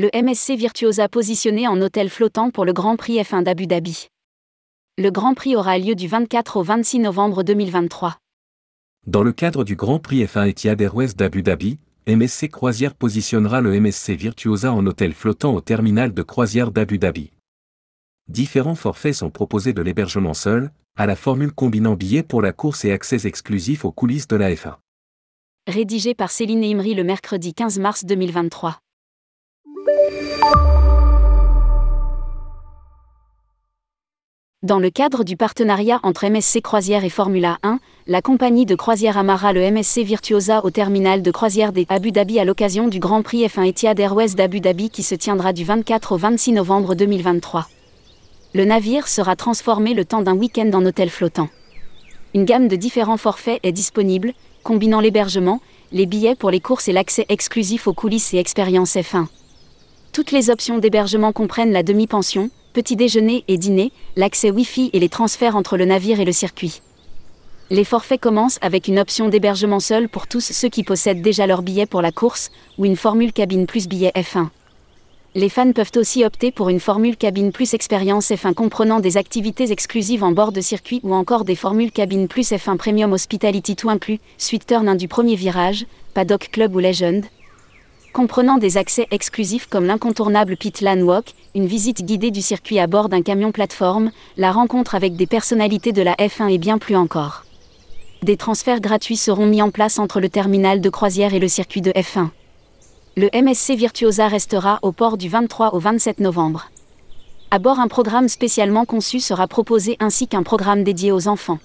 Le MSC Virtuosa positionné en hôtel flottant pour le Grand Prix F1 d'Abu Dhabi. Le Grand Prix aura lieu du 24 au 26 novembre 2023. Dans le cadre du Grand Prix F1 Etihad Airways d'Abu Dhabi, MSC Croisière positionnera le MSC Virtuosa en hôtel flottant au terminal de croisière d'Abu Dhabi. Différents forfaits sont proposés de l'hébergement seul, à la formule combinant billets pour la course et accès exclusifs aux coulisses de la F1. Rédigé par Céline Imri le mercredi 15 mars 2023. Dans le cadre du partenariat entre MSC Croisière et Formula 1, la compagnie de croisière amarra le MSC Virtuosa au terminal de croisière des Abu Dhabi à l'occasion du Grand Prix F1 Etihad Airways d'Abu Dhabi qui se tiendra du 24 au 26 novembre 2023. Le navire sera transformé le temps d'un week-end en hôtel flottant. Une gamme de différents forfaits est disponible, combinant l'hébergement, les billets pour les courses et l'accès exclusif aux coulisses et expériences F1. Toutes les options d'hébergement comprennent la demi-pension, petit déjeuner et dîner, l'accès Wi-Fi et les transferts entre le navire et le circuit. Les forfaits commencent avec une option d'hébergement seul pour tous ceux qui possèdent déjà leur billet pour la course, ou une formule cabine plus billet F1. Les fans peuvent aussi opter pour une formule cabine plus expérience F1 comprenant des activités exclusives en bord de circuit ou encore des formules cabine plus F1 Premium Hospitality tout inclus, suite turn 1 du premier virage, paddock club ou legend, comprenant des accès exclusifs comme l'incontournable Pit Lane Walk, une visite guidée du circuit à bord d'un camion plateforme, la rencontre avec des personnalités de la F1 et bien plus encore. Des transferts gratuits seront mis en place entre le terminal de croisière et le circuit de F1. Le MSC Virtuosa restera au port du 23 au 27 novembre. À bord, un programme spécialement conçu sera proposé ainsi qu'un programme dédié aux enfants.